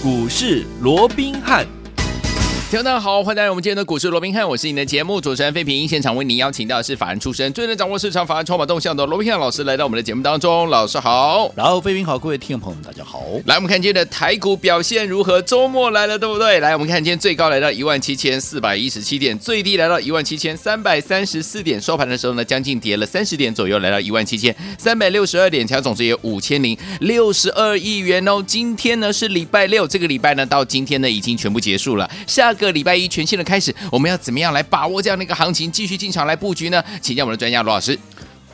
股市罗宾汉。听众好，欢迎来到我们今天的股市罗宾汉，我是你的节目主持人费平。现场为您邀请到的是法人出身、最能掌握市场法案筹码动向的罗宾汉老师来到我们的节目当中。老师好，然后费平好，各位听众朋友们大家好。来，我们看今天的台股表现如何？周末来了，对不对？来，我们看今天最高来到一万七千四百一十七点，最低来到一万七千三百三十四点，收盘的时候呢，将近跌了三十点左右，来到一万七千三百六十二点，成交总值有五千零六十二亿元哦。今天呢是礼拜六，这个礼拜呢到今天呢已经全部结束了，下个礼拜一全新的开始，我们要怎么样来把握这样的一个行情，继续进场来布局呢？请教我们的专家罗老师。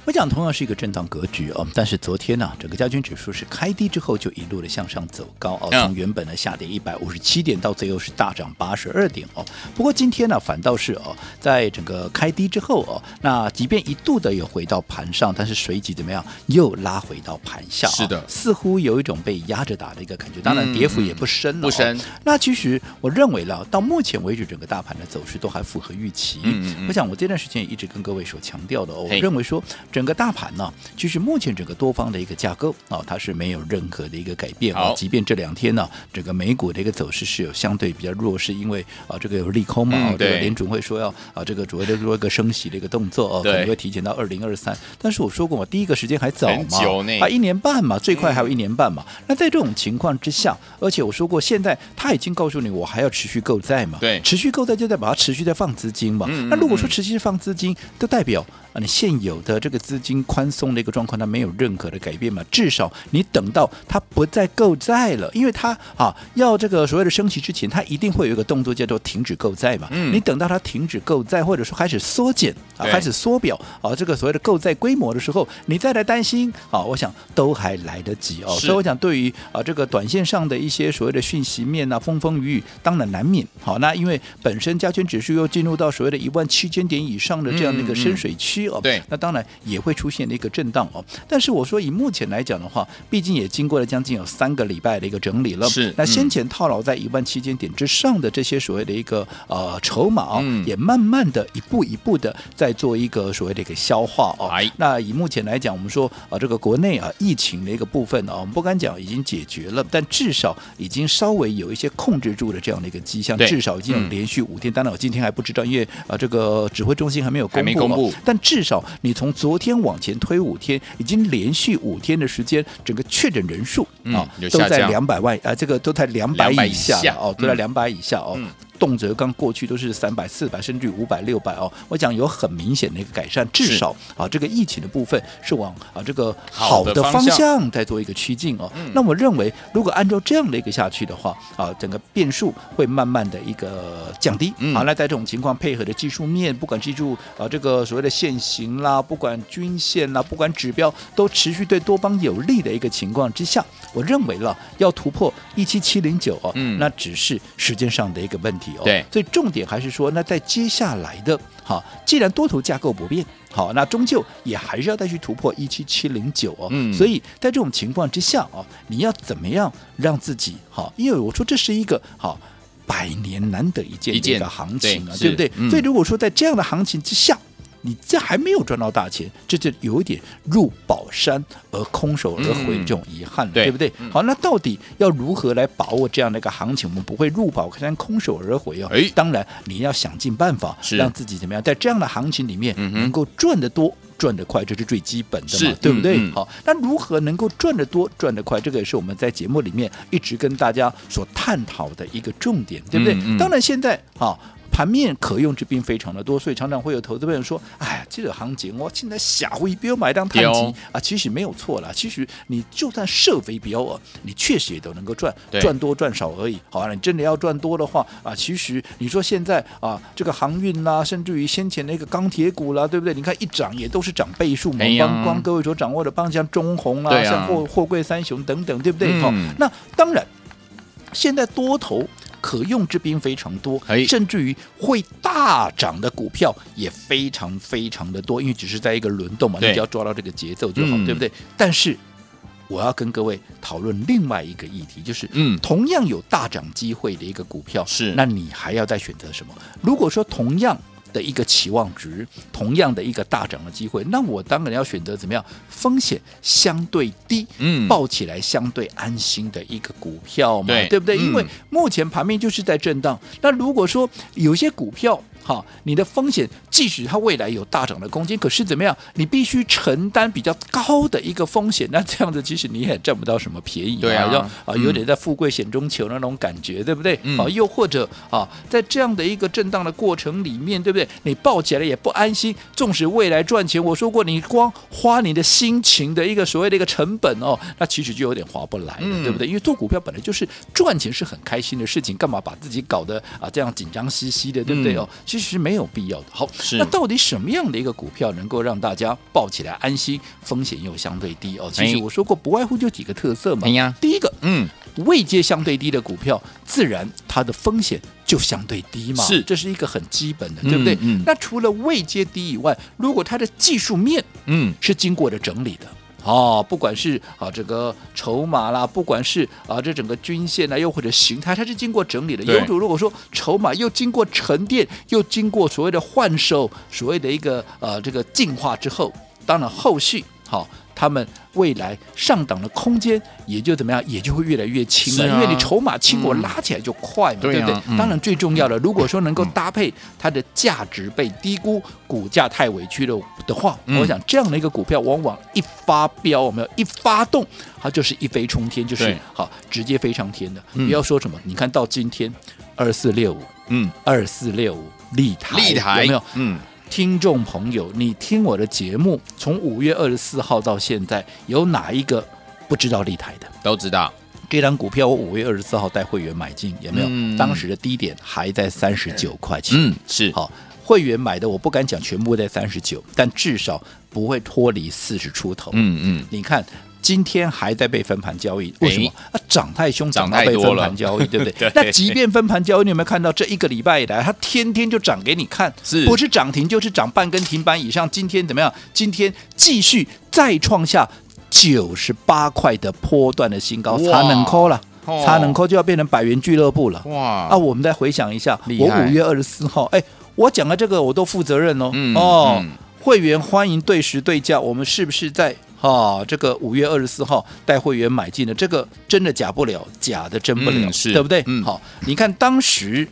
我讲同样是一个震荡格局哦，但是昨天呢、啊，整个加权指数是开低之后就一路的向上走高哦，从原本的下跌一百五十七点到最后是大涨八十二点哦。不过今天呢，反倒是哦，在整个开低之后哦，那即便一度的有回到盘上，但是随即怎么样又拉回到盘下、哦？是的，似乎有一种被压着打的一个感觉。当然跌幅也不深、哦嗯，不深。那其实我认为了，到目前为止整个大盘的走势都还符合预期。嗯嗯，嗯。我想我这段时间也一直跟各位所强调的哦，我认为说整个大盘呢。其实目前整个多方的一个架构啊，它是没有任何的一个改变啊。即便这两天呢，整个美股的一个走势是有相对比较弱势，因为啊，这个有利空嘛，嗯、对吧？联准会说要啊，这个主要的做一个升息的一个动作哦，可能会提前到二零二三。但是我说过嘛，第一个时间还早嘛，啊，一年半嘛，最快还有一年半嘛。嗯、那在这种情况之下，而且我说过，现在他已经告诉你，我还要持续购债嘛，对，持续购债就在把它持续在放资金嘛。嗯、那如果说持续放资金，就代表啊，你现有的这个资金宽松。的一个状况，它没有任何的改变嘛？至少你等到它不再购债了，因为它啊要这个所谓的升息之前，它一定会有一个动作叫做停止购债嘛。嗯，你等到它停止购债，或者说开始缩减啊，开始缩表啊，这个所谓的购债规模的时候，你再来担心啊，我想都还来得及哦。所以我想，对于啊这个短线上的一些所谓的讯息面啊，风风雨雨，当然难免。好，那因为本身加权指数又进入到所谓的一万七千点以上的这样的一个深水区哦，对，那当然也会出现一个。震荡哦，但是我说以目前来讲的话，毕竟也经过了将近有三个礼拜的一个整理了。是，那先前套牢在一万七千点之上的这些所谓的一个呃筹码啊，嗯、也慢慢的一步一步的在做一个所谓的一个消化哦。哎、那以目前来讲，我们说啊，这个国内啊疫情的一个部分啊，我们不敢讲已经解决了，但至少已经稍微有一些控制住的这样的一个迹象。至少已经有连续五天，嗯、当然我今天还不知道，因为啊这个指挥中心还没有公布，还没公布。但至少你从昨天往前推。五天已经连续五天的时间，整个确诊人数啊、嗯、都在两百万啊，这个都在两百以下哦，都在两百以下哦。嗯动辄刚过去都是三百、四百，甚至五百、六百哦。我讲有很明显的一个改善，至少啊，这个疫情的部分是往啊这个好的方向在做一个趋近哦。那我认为，如果按照这样的一个下去的话啊，整个变数会慢慢的一个降低。好，那在这种情况配合的技术面，不管记住啊这个所谓的线型啦，不管均线啦，不管指标都持续对多方有利的一个情况之下，我认为了要突破一七七零九哦，那只是时间上的一个问题。对，所以重点还是说，那在接下来的，好，既然多头架构不变，好，那终究也还是要再去突破一七七零九哦。嗯，所以在这种情况之下哦，你要怎么样让自己好？因为我说这是一个好百年难得一见的一个行情啊，对，对不对？嗯，所以如果说在这样的行情之下，你这还没有赚到大钱，这就有一点入宝山而空手而回这种遗憾了，嗯、对不对？嗯、好，那到底要如何来把握这样的一个行情？我们不会入宝山空手而回哦。哎，当然你要想尽办法让自己怎么样，在这样的行情里面能够赚得多、赚得快，这是最基本的嘛，对不对？嗯嗯、好，那如何能够赚得多、赚得快？这个也是我们在节目里面一直跟大家所探讨的一个重点，对不对？当然现在好。盘面可用之兵非常的多，所以常常会有投资朋友说：“哎呀，这个行情我现在下回不要买当探基啊。”其实没有错啦，其实你就算设飞镖啊，你确实也都能够赚，赚多赚少而已。好啊，你真的要赚多的话啊，其实你说现在啊，这个航运啦，甚至于先前那个钢铁股啦，对不对？你看一涨也都是涨倍数嘛。光光各位所掌握的，帮像中红啊，像货货柜三雄等等，对不对？好，那当然，现在多头。可用之兵非常多，甚至于会大涨的股票也非常非常的多，因为只是在一个轮动嘛，你只要抓到这个节奏就好，对不对？但是我要跟各位讨论另外一个议题，就是嗯，同样有大涨机会的一个股票，是。那你还要再选择什么？如果说同样的一个期望值，同样的一个大涨的机会，那我当然要选择怎么样？风险相对低，嗯，抱起来相对安心的一个股票嘛，对，对不对？嗯、因为目前盘面就是在震荡。那如果说有些股票，好，你的风险即使它未来有大涨的空间，可是怎么样？你必须承担比较高的一个风险，那这样子其实你也占不到什么便宜，对啊，有点在富贵险中求那种感觉，嗯、对不对？啊，又或者啊，在这样的一个震荡的过程里面，对不对？你抱起来也不安心，纵使未来赚钱，我说过，你光花你的心情的一个所谓的一个成本哦，那其实就有点划不来了，嗯、对不对？因为做股票本来就是赚钱是很开心的事情，干嘛把自己搞得啊这样紧张兮兮的，对不对哦？嗯其实是没有必要的。好，是那到底什么样的一个股票能够让大家抱起来安心，风险又相对低哦？其实我说过，不外乎就几个特色嘛。哎呀，第一个，嗯，位阶相对低的股票，自然它的风险就相对低嘛。是，这是一个很基本的，对不对？嗯。那除了位阶低以外，如果它的技术面，嗯，是经过了整理的。哦，不管是啊这个筹码啦，不管是啊这整个均线啊，又或者形态，它是经过整理的。有主如果说筹码又经过沉淀，又经过所谓的换手，所谓的一个呃这个进化之后，当然后续好。哦他们未来上档的空间也就怎么样，也就会越来越轻了，啊、因为你筹码轻，我拉起来就快嘛，嗯、对不对？嗯、当然最重要的，如果说能够搭配它的价值被低估，股价太委屈了的话，嗯、我想这样的一个股票，往往一发飙，我们一发动，它就是一飞冲天，就是好直接飞上天的。不要说什么，你看到今天二四六五，嗯，二四六五立台，立台有没有？嗯。听众朋友，你听我的节目，从五月二十四号到现在，有哪一个不知道立台的？都知道。这张股票我五月二十四号带会员买进，有没有？嗯、当时的低点还在三十九块钱。嗯，是。好，会员买的我不敢讲全部在三十九，但至少不会脱离四十出头。嗯嗯，你看。今天还在被分盘交易，为什么？啊，涨太凶，涨到被分盘交易，对不对？对，那即便分盘交易，你有没有看到这一个礼拜以来，它天天就涨给你看，是不是涨停就是涨半根停板以上？今天怎么样？今天继续再创下九十八块的波段的新高，差能扣了，差能扣就要变成百元俱乐部了。哇！啊，我们再回想一下，我五月二十四号，哎，我讲的这个我都负责任哦。嗯、哦，嗯、会员欢迎对时对价，我们是不是在？哦，这个五月二十四号带会员买进的，这个真的假不了，假的真不了，嗯、是对不对？嗯，好，你看当时，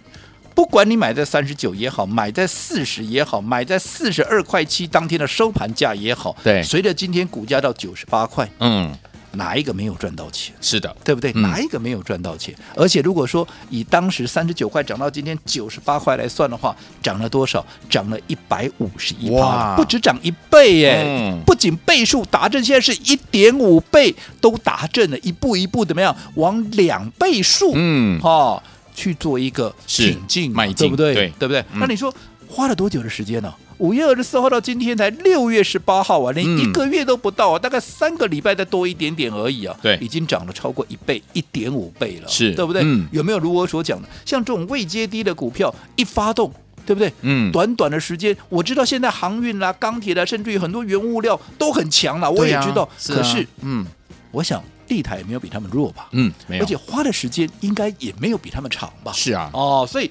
不管你买在三十九也好，买在四十也好，买在四十二块七当天的收盘价也好，对，随着今天股价到九十八块，嗯。哪一个没有赚到钱？是的，对不对？嗯、哪一个没有赚到钱？而且如果说以当时三十九块涨到今天九十八块来算的话，涨了多少？涨了一百五十一趴，不止涨一倍耶！嗯、不仅倍数达阵，现在是一点五倍都达阵了，一步一步怎么样？往两倍数，嗯，哈、哦，去做一个挺进，迈进，对不对？对，对不对？嗯、那你说花了多久的时间呢？五月二十四号到今天才六月十八号啊，连一个月都不到啊，嗯、大概三个礼拜再多一点点而已啊。对，已经涨了超过一倍，一点五倍了，是对不对？嗯、有没有如我所讲的，像这种未接低的股票一发动，对不对？嗯，短短的时间，我知道现在航运啦、钢铁啦，甚至于很多原物料都很强了，我也知道。可是，嗯，我想立台也没有比他们弱吧？嗯，没有，而且花的时间应该也没有比他们长吧？是啊，哦，所以。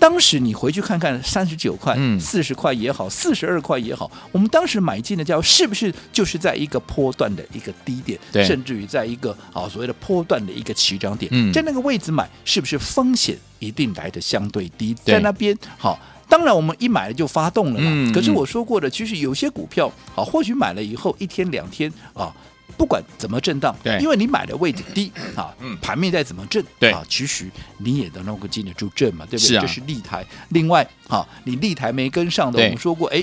当时你回去看看，三十九块、四十块也好，四十二块也好，我们当时买进的价是不是就是在一个波段的一个低点，对甚至于在一个啊所谓的波段的一个起涨点，嗯、在那个位置买，是不是风险一定来的相对低？对在那边好，当然我们一买了就发动了嘛。嗯、可是我说过的，其实有些股票啊，或许买了以后一天两天啊。不管怎么震荡，对，因为你买的位置低啊，盘面再怎么震，对啊，其实你也能够经得住震嘛，对不对？这是立台。另外啊，你立台没跟上的，我们说过，哎，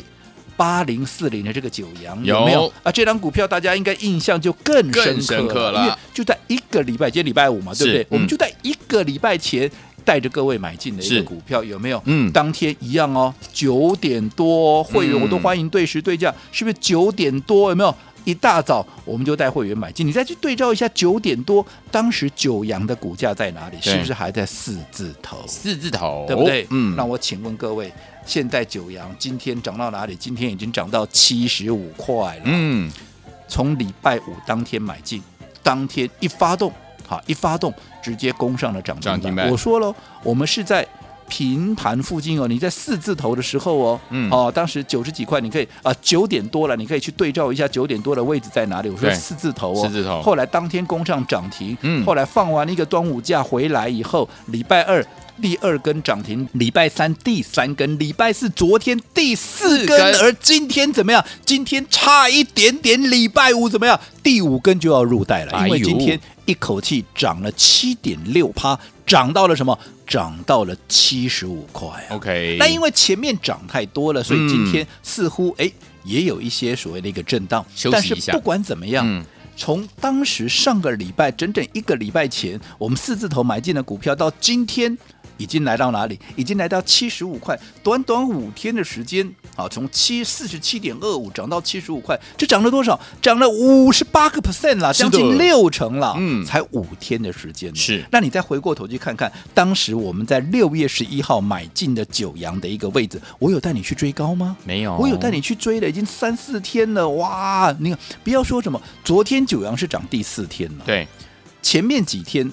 八零四零的这个九阳有没有啊？这张股票大家应该印象就更深刻了，因为就在一个礼拜，今天礼拜五嘛，对不对？我们就在一个礼拜前带着各位买进的一个股票，有没有？嗯，当天一样哦，九点多会员我都欢迎对时对价，是不是九点多？有没有？一大早我们就带会员买进，你再去对照一下九点多，当时九阳的股价在哪里？是不是还在四字头？四字头，对不对？嗯。那我请问各位，现在九阳今天涨到哪里？今天已经涨到七十五块了。嗯。从礼拜五当天买进，当天一发动，好，一发动直接攻上了涨停板。我说了，我们是在平盘附近哦，你在四字头的时候哦，嗯哦，当时九十几块，你可以啊九点多了，你可以去对照一下九点多的位置在哪里。我说四字头哦，四字头后来当天攻上涨停，嗯后来放完一个端午假回来以后，礼拜二。第二根涨停，礼拜三第三根，礼拜四昨天第四根，四根而今天怎么样？今天差一点点，礼拜五怎么样？第五根就要入袋了，因为今天一口气涨了七点六趴，涨到了什么？涨到了七十五块啊。OK，那因为前面涨太多了，所以今天似乎哎也有一些所谓的一个震荡。休息但是不管怎么样。嗯从当时上个礼拜整整一个礼拜前，我们四字头买进的股票，到今天已经来到哪里？已经来到七十五块，短短五天的时间，啊，从七四十七点二五涨到七十五块，这涨了多少？涨了五十八个 percent 了，将近六成了。嗯才五天的时间。是那你再回过头去看看，当时我们在六月十一号买进的九阳的一个位置，我有带你去追高吗？没有，我有带你去追了，已经三四天了，哇！你看，不要说什么，昨天九阳是涨第四天了，对，前面几天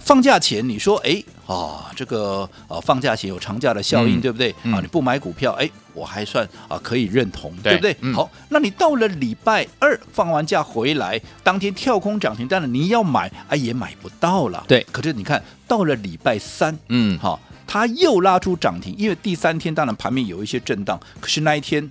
放假前你说，哎啊，这个呃放假前有长假的效应，嗯对不对？嗯。啊，你不买股票，哎，我还算啊可以认同，对对不对？嗯。好，那你到了礼拜二放完假回来，当天跳空涨停，当然你要买，哎也买不到了，对。可是你看到了礼拜三，嗯，好，它又拉出涨停，因为第三天当然盘面有一些震荡，可是那一天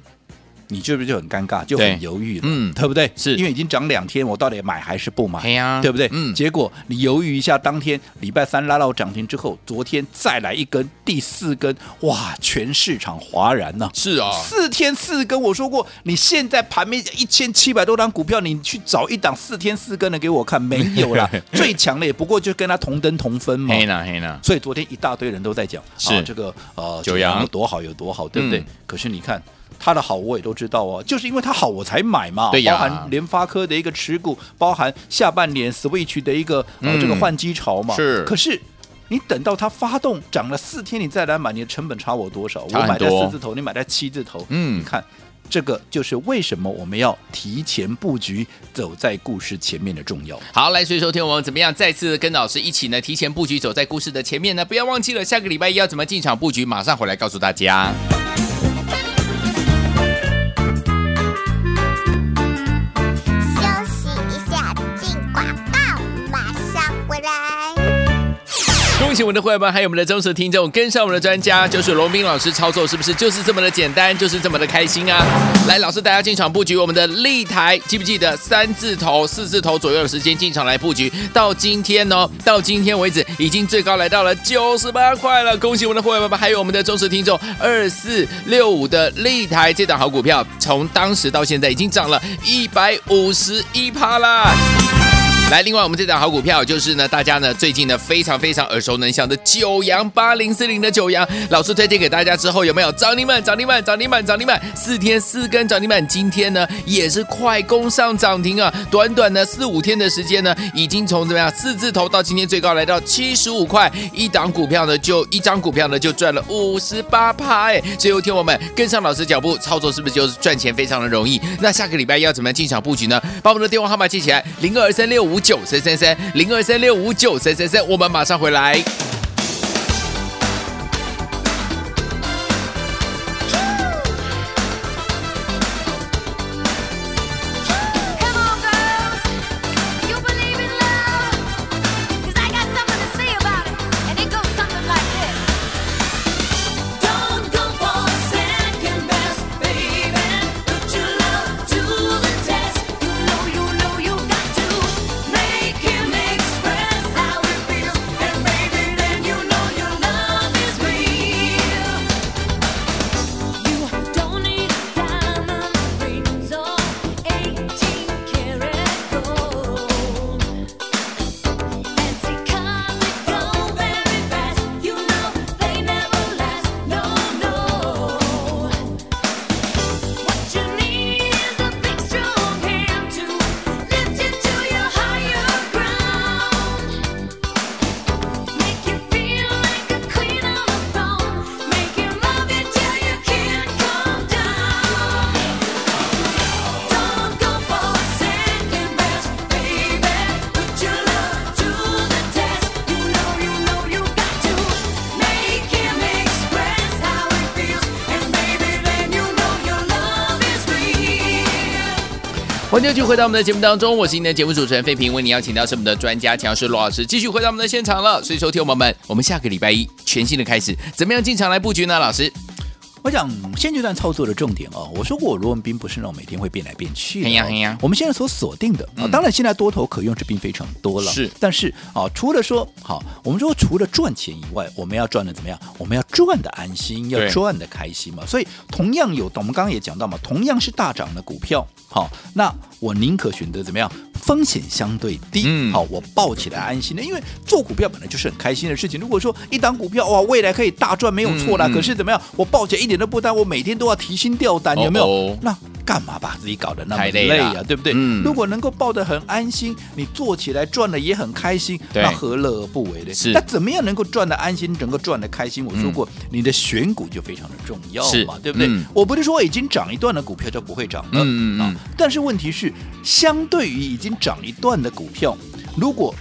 你是不是就很尴尬，就很犹豫了，嗯对不对？是因为已经涨两天，我到底买还是不买？对呀对不对？嗯结果你犹豫一下，当天礼拜三拉到涨停之后，昨天再来一根，第四根，哇，全市场哗然呐、是啊，四天四根，我说过，你现在盘面一千七百多张股票，你去找一档四天四根的给我看，没有啦。最强的也不过就跟他同登同分嘛。黑呢黑呢，所以昨天一大堆人都在讲，是啊、这个呃九阳有多好有多好，对不对？嗯可是你看它的好，我也都知道哦，就是因为它好我才买嘛。对呀包含联发科的一个持股，包含下半年 Switch 的一个这个换机潮嘛。是可是。你等到它发动涨了四天，你再来买，你的成本差我多少？差很我买在四字头，你买在七字头。嗯你看这个就是为什么我们要提前布局，走在故事前面的重要。好，来，所以收听我们怎么样再次跟老师一起呢，提前布局走在故事的前面呢？不要忘记了，下个礼拜一要怎么进场布局，马上回来告诉大家。恭喜我们的会员们，还有我们的忠实听众，跟上我们的专家，就是罗斌老师操作，是不是就是这么的简单，就是这么的开心啊？来，老师大家进场布局我们的立台，记不记得三字头、四字头左右的时间进场来布局？到今天呢，到今天为止，已经最高来到了九十八块了。恭喜我们的会员们，还有我们的忠实听众，二四六五的立台这档好股票，从当时到现在已经涨了一百五十一趴啦。来，另外我们这档好股票就是呢，大家呢最近呢非常非常耳熟能详的九阳八零四零的九阳，老师推荐给大家之后有没有涨停板？涨停板，涨停板，涨停板，四天四根涨停板，今天呢也是快攻上涨停啊！短短的四五天的时间呢，已经从怎么样四字头到今天最高来到七十五块，一档股票呢就一张股票呢就赚了五十八趴哎！所以听我们跟上老师脚步操作，是不是就是赚钱非常的容易？那下个礼拜要怎么样进场布局呢？把我们的电话号码记起来，零二三六五九三三三，零二三六五九三三三，我们马上回来。欢迎继续回到我们的节目当中，我是您的节目主持人费平，为你邀请到是我们的专家强势罗老师，继续回到我们的现场了。所以，收听我们，我们下个礼拜一全新的开始，怎么样进场来布局呢？老师，我想现阶段操作的重点哦，我说过罗文斌不是那种每天会变来变去的、哦。哎呀哎呀，我们现在所锁定的啊、哦，当然现在多头可用之兵非常多了，是，但是啊，除了说好，我们说除了赚钱以外，我们要赚的怎么样？我们要赚的安心，要赚的开心嘛。所以同样有，我们刚刚也讲到嘛，同样是大涨的股票。好，那我宁可选择怎么样？风险相对低，嗯，好，我抱起来安心的，因为做股票本来就是很开心的事情。如果说一档股票哇，未来可以大赚，没有错啦。可是怎么样？我抱起来一点都不担，我每天都要提心吊胆，有没有？哦哦那干嘛把自己搞得那么累啊？累对不对？嗯、如果能够抱得很安心，你做起来赚的也很开心，那何乐而不为呢？是。那怎么样能够赚得安心，能够赚得开心？我说过，嗯、你的选股就非常的重要嘛，对不对？嗯、我不是说已经涨一段的股票就不会涨了，嗯嗯啊。但是问题是，相对于已经涨一段的股票，如果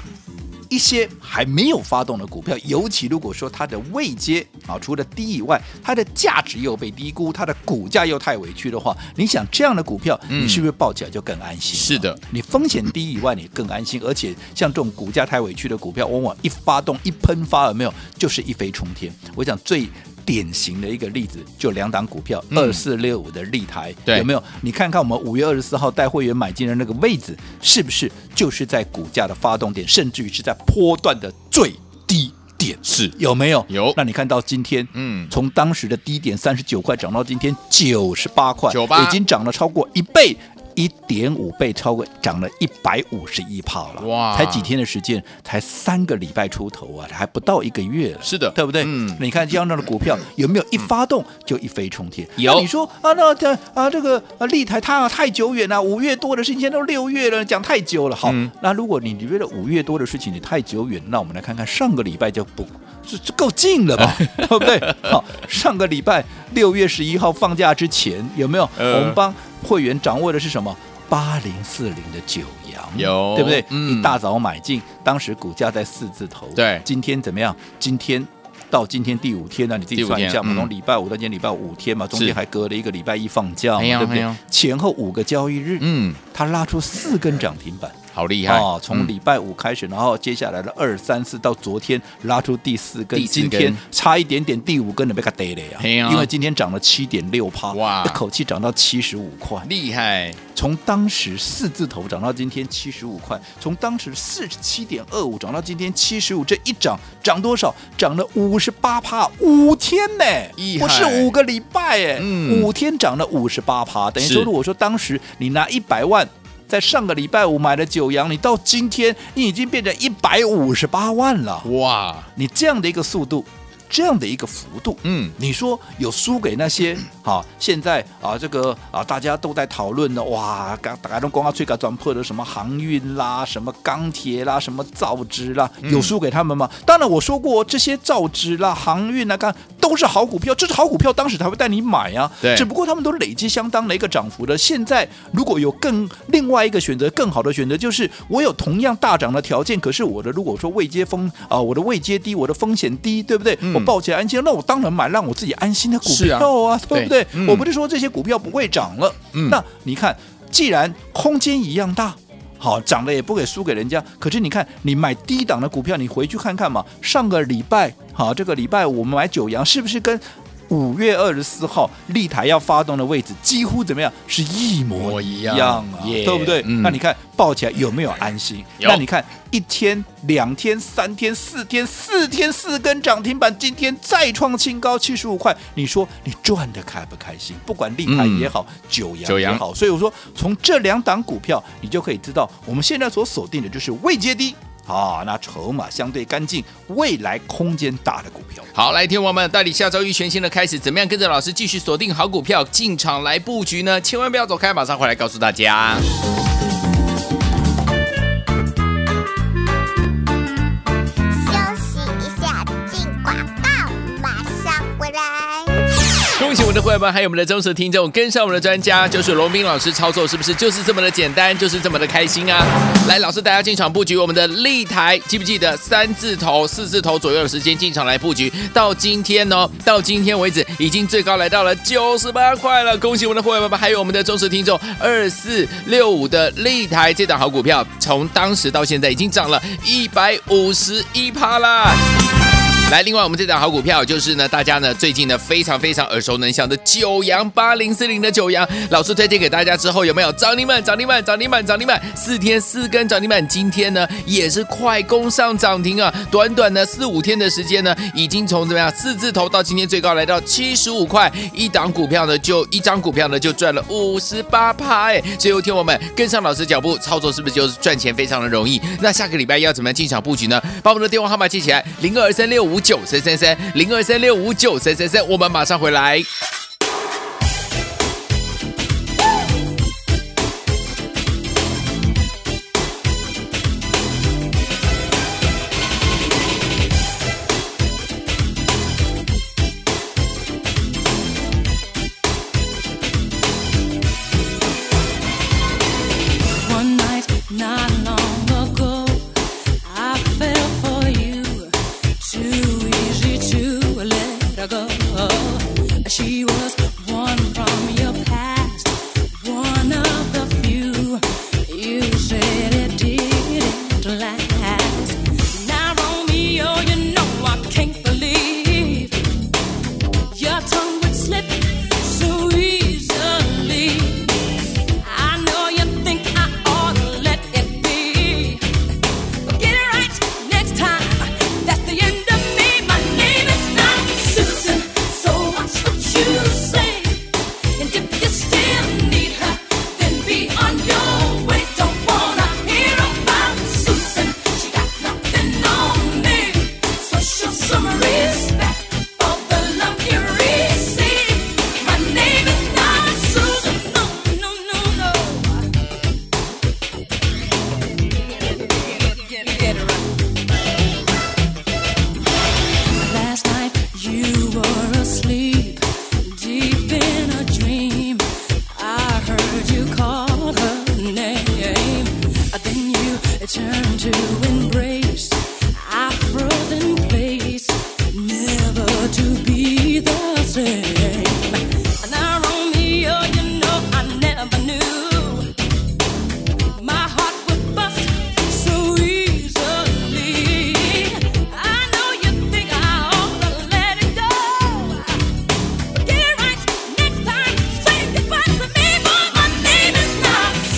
一些还没有发动的股票，尤其如果说它的位阶啊，除了低以外，它的价值又被低估，它的股价又太委屈的话，你想这样的股票，你是不是抱起来就更安心？是的，你风险低以外，你更安心，而且像这种股价太委屈的股票，往往一发动一喷发，有没有就是一飞冲天？我想最。典型的一个例子，就两档股票，二四六五的立台，对，有没有？你看看我们五月二十四号带会员买进的那个位置，是不是就是在股价的发动点，甚至于是在波段的最低点？是有没有？有。那你看到今天，嗯，从当时的低点三十九块涨到今天九十八块，九八已经涨了超过一倍。一点五倍，超过涨了一百五十一趴了，哇！才几天的时间，才三个礼拜出头啊，还不到一个月了，是的，对不对？嗯，你看这样的股票有没有一发动就一飞冲天？有。你说啊，那这啊这个啊立台它太久远了，五月多的事情，现在都六月了，讲太久了。好，嗯、那如果你你觉得五月多的事情你太久远，那我们来看看上个礼拜就不这这够近了吧？对不对？好，上个礼拜六月十一号放假之前有没有？呃、我们帮。会员掌握的是什么？八零四零的九阳，有对不对？嗯，一大早买进，当时股价在四字头。对，今天怎么样？今天到今天第五天呢？你自己算一下嘛，从礼拜五到今天礼拜五天嘛，中间还隔了一个礼拜一放假，对不对？前后五个交易日，嗯，它拉出四根涨停板。好厉害哦！从礼拜五开始，然后接下来的二三四到昨天拉出第四根，今天差一点点第五根的被它逮了呀！因为今天涨了七点六趴，哇，一口气涨到七十五块，厉害！从当时四字头涨到今天七十五块，从当时四十七点二五涨到今天七十五，这一涨涨多少？涨了五十八趴，五天呢？不是五个礼拜哎，五天涨了五十八趴，等于说如果说当时你拿一百万。在上个礼拜五买的九阳，你到今天你已经变成一百五十八万了，哇！你这样的一个速度。这样的一个幅度，嗯，你说有输给那些 好？现在啊，这个啊，大家都在讨论的，哇，刚大家都光要追赶转破的什么航运啦，什么钢铁啦，什么造纸啦，有输给他们吗？嗯、当然我说过，这些造纸啦、航运啊，刚都是好股票，这是好股票，当时才会带你买呀、啊。对，只不过他们都累积相当的一个涨幅的。现在如果有更另外一个选择，更好的选择，就是我有同样大涨的条件，可是我的如果说未接风啊，我的未接低，我的风险低，对不对？嗯抱起来安心，那我当然买让我自己安心的股票啊，啊对不对？我不是说这些股票不会涨了，嗯、那你看，既然空间一样大，好涨了也不给输给人家。可是你看，你买低档的股票，你回去看看嘛。上个礼拜，好，这个礼拜我们买九阳，是不是跟？五月二十四号，立台要发动的位置几乎怎么样？是一模一样啊，对不对？嗯、那你看抱起来有没有安心？那你看一天、两天、三天、四天、四天四根涨停板，今天再创新高七十五块，你说你赚的开不开心？不管立台也好，嗯、九阳也好，所以我说从这两档股票，你就可以知道我们现在所锁定的就是未接低。好，那筹码相对干净，未来空间大的股票。好，来听我们代理下周一全新的开始，怎么样跟着老师继续锁定好股票进场来布局呢？千万不要走开，马上回来告诉大家。恭喜我们的会员们，还有我们的忠实听众，跟上我们的专家，就是罗宾老师操作，是不是就是这么的简单，就是这么的开心啊？来，老师大家进场布局我们的立台，记不记得三字头、四字头左右的时间进场来布局？到今天、哦，到今天为止，已经最高来到了九十八块了。恭喜我们的会员们，还有我们的忠实听众，二四六五的立台这档好股票，从当时到现在已经涨了一百五十一趴啦。来，另外我们这档好股票就是呢，大家呢最近呢非常非常耳熟能详的九阳八零四零的九阳，老师推荐给大家之后有没有涨停板？涨停板？涨停板？涨停板？四天四根涨停板，今天呢也是快攻上涨停啊！短短的四五天的时间呢，已经从怎么样四字头到今天最高来到七十五块，一档股票呢就一张股票呢就赚了五十八趴哎！最后听我们跟上老师脚步操作，是不是就是赚钱非常的容易？那下个礼拜要怎么样进场布局呢？把我们的电话号码记起来，零二三六五。九三三三零二三六五九三三三，我们马上回来。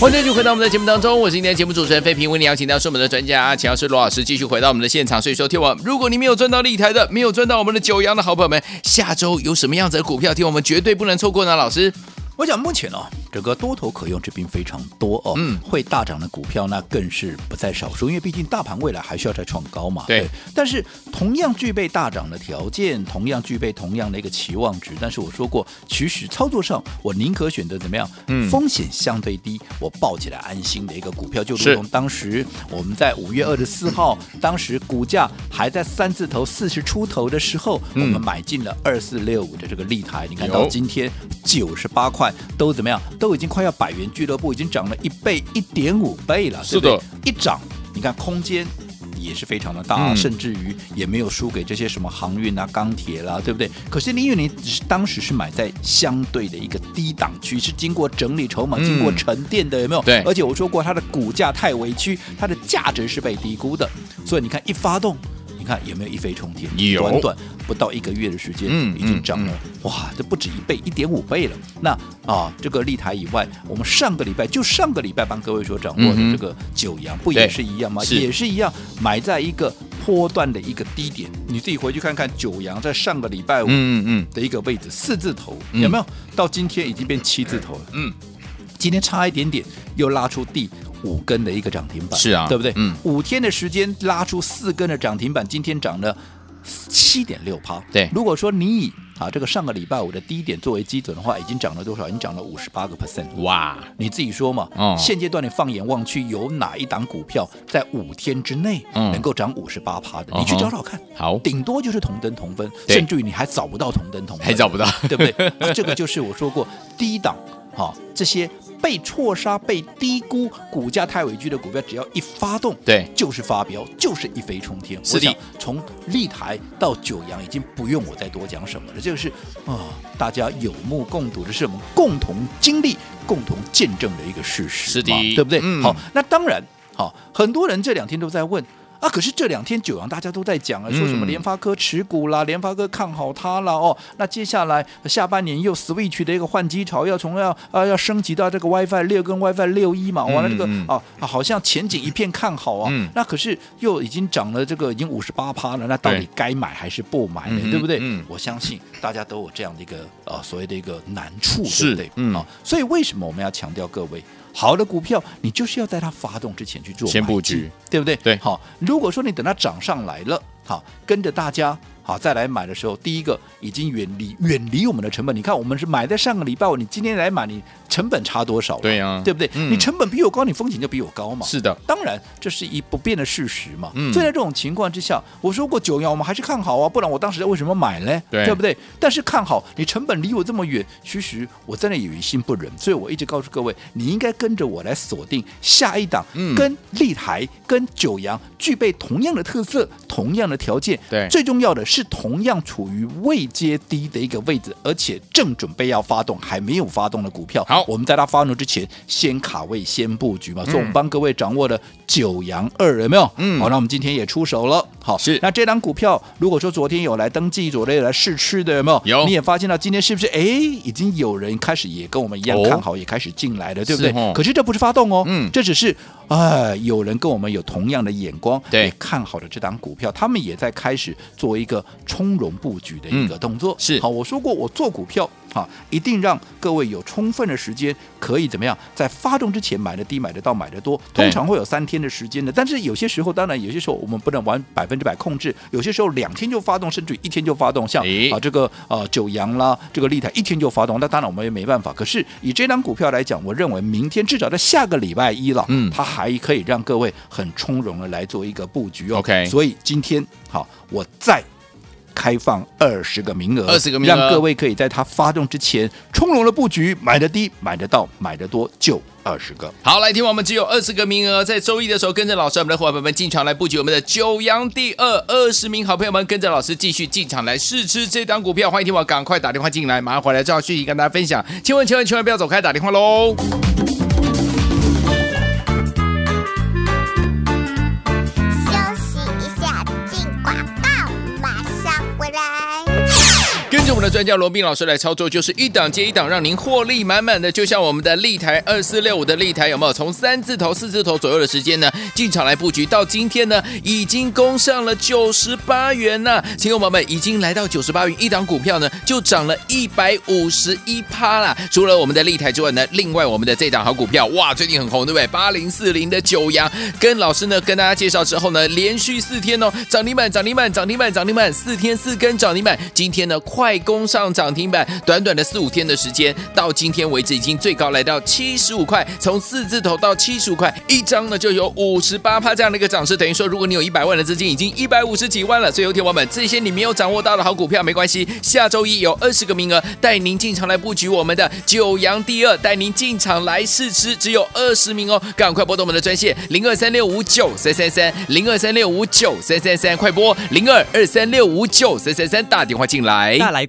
欢迎继续回到我们的节目当中，我是今天节目主持人费平，为你邀请到是我们的专家阿强，是罗老师，继续回到我们的现场。所以说，听我，如果你没有赚到立台的，没有赚到我们的九阳的好朋友们，下周有什么样子的股票，听我们绝对不能错过呢？老师。我讲目前哦，整个多头可用之兵非常多哦，嗯，会大涨的股票那更是不在少数，因为毕竟大盘未来还需要再创高嘛。对，对。但是同样具备大涨的条件，同样具备同样的一个期望值，但是我说过，其实操作上我宁可选择怎么样？嗯，风险相对低，我抱起来安心的一个股票，就如同当时我们在五月二十四号，当时股价还在三字头四十出头的时候，嗯、我们买进了二四六五的这个立台，你看到今天九十八块。都怎么样？都已经快要百元俱乐部，已经涨了一倍、一点五倍了，是的，对不对？一涨，你看空间也是非常的大，嗯、甚至于也没有输给这些什么航运啊、钢铁啦，对不对？可是因为你只是当时是买在相对的一个低档区，是经过整理筹码、经过沉淀的，有没有？对。而且我说过，它的股价太委屈，它的价值是被低估的，所以你看一发动。你看有没有一飞冲天？有，短短不到一个月的时间，已经涨了，嗯嗯嗯、哇，这不止一倍，一点五倍了。那啊，这个立台以外，我们上个礼拜就上个礼拜帮各位所掌握的这个九阳，不也是一样吗？也是一样，买在一个波段的一个低点。你自己回去看看，九阳在上个礼拜五嗯嗯的一个位置，四字头有没有？到今天已经变七字头了。嗯，今天差一点点又拉出第。五根的一个涨停板，是啊，对不对？嗯，五天的时间拉出四根的涨停板，今天涨了七点六趴。对，如果说你以啊，这个上个礼拜五的低点作为基准的话，已经涨了多少？已经涨了五十八个 percent。哇，你自己说嘛。哦现阶段你放眼望去，有哪一档股票在五天之内嗯能够涨五十八趴的？哦你去找找看。好顶多就是同灯同分，甚至于你还找不到同灯同分，还找不到对不对？啊这个就是我说过低档，哈、这些被错杀、被低估、股价太委屈的股票，只要一发动，对就是发飙，就是一飞冲天。是的从立台到九阳，已经不用我再多讲什么了。这个是啊、大家有目共睹的，是我们共同经历、共同见证的一个事实嘛，是的对不对？嗯好，那当然，好，很多人这两天都在问。啊！可是这两天九阳大家都在讲啊，说什么嗯联发科持股啦，联发科看好它了哦。那接下来下半年又 Switch 的一个换机潮，要从要啊要升级到这个 WiFi 六跟 WiFi 六一嘛，完了这个嗯啊啊好像前景一片看好啊。嗯那可是又已经涨了这个已经五十八趴了，那到底该买还是不买呢？对不对？嗯我相信大家都有这样的一个呃所谓的一个难处，对是不对？嗯啊，所以为什么我们要强调各位？好的股票，你就是要在它发动之前去做先布局，对不对？对好，如果说你等它涨上来了，好，跟着大家。好，再来买的时候，第一个已经远离远离我们的成本。你看，我们是买在上个礼拜五，你今天来买，你成本差多少？对呀对不对？嗯你成本比我高，你风险就比我高嘛。是的，当然这是一不变的事实嘛。嗯所以在这种情况之下，我说过九阳，我们还是看好啊，不然我当时为什么买呢？对不对？但是看好，你成本离我这么远，其实我真的有于心不忍。所以我一直告诉各位，你应该跟着我来锁定下一档，嗯跟立台、跟九阳具备同样的特色、同样的条件。对最重要的是是同样处于未接低的一个位置，而且正准备要发动，还没有发动的股票。好我们在它发动之前，先卡位、先布局嘛。所以我们帮各位掌握了九阳二，有没有？嗯好，那我们今天也出手了。好，是那这档股票，如果说昨天有来登记、昨天有来试吃的，有没有？有你也发现到今天是不是？哎，已经有人开始也跟我们一样哦看好，也开始进来了，对不对？可是这不是发动哦，嗯这只是哎，有人跟我们有同样的眼光，对也看好了这档股票，他们也在开始做一个从容布局的一个动作。是好，我说过，我做股票啊，一定让各位有充分的时间可以怎么样，在发动之前买的低、买的到、买的多，通常会有三天的时间的。但是有些时候，当然有些时候我们不能完百分之百控制，有些时候两天就发动，甚至于一天就发动，像啊这个呃九阳啦，这个立台一天就发动，那当然我们也没办法。可是以这张股票来讲，我认为明天至少在下个礼拜一了，嗯它还可以让各位很从容的来做一个布局哦。OK 所以今天好，我再。开放二十个名额，20个名额让各位可以在它发动之前从容的布局，买得低，买得到，买得多，就二十个。好，来听我们只有二十个名额，在周一的时候跟着老师，我们的伙伴们进场来布局我们的九阳第二，二十名好朋友们跟着老师继续进场来试吃这档股票。欢迎听我赶快打电话进来，马上回来照讯息跟大家分享。千万千万千万不要走开，打电话喽！我们的专家罗斌老师来操作，就是一档接一档，让您获利满满的。就像我们的立台二四六五的立台，有没有从三字头、四字头左右的时间呢进场来布局？到今天呢，已经攻上了九十八元呢。亲友们已经来到九十八元，一档股票呢就涨了一百五十一趴啦。除了我们的立台之外呢，另外我们的这档好股票，哇，最近很红，对不对？八零四零的九阳，跟老师呢跟大家介绍之后呢，连续四天哦，涨停板、涨停板、涨停板、涨停板，四天四根涨停板。今天呢，快攻上涨停板，短短的四五天的时间，到今天为止已经最高来到七十五块，从四字头到七十五块，一张呢就有五十八趴这样的一个涨势，等于说，如果你有一百万的资金，已经一百五十几万了。所以，有天王们，这些你没有掌握到的好股票没关系，下周一有二十个名额，带您进场来布局我们的九阳第二，带您进场来试吃，只有二十名哦，赶快拨动我们的专线零二三六五九三三三零二三六五九三三三，快拨零二二三六五九三三三，打电话进来。大来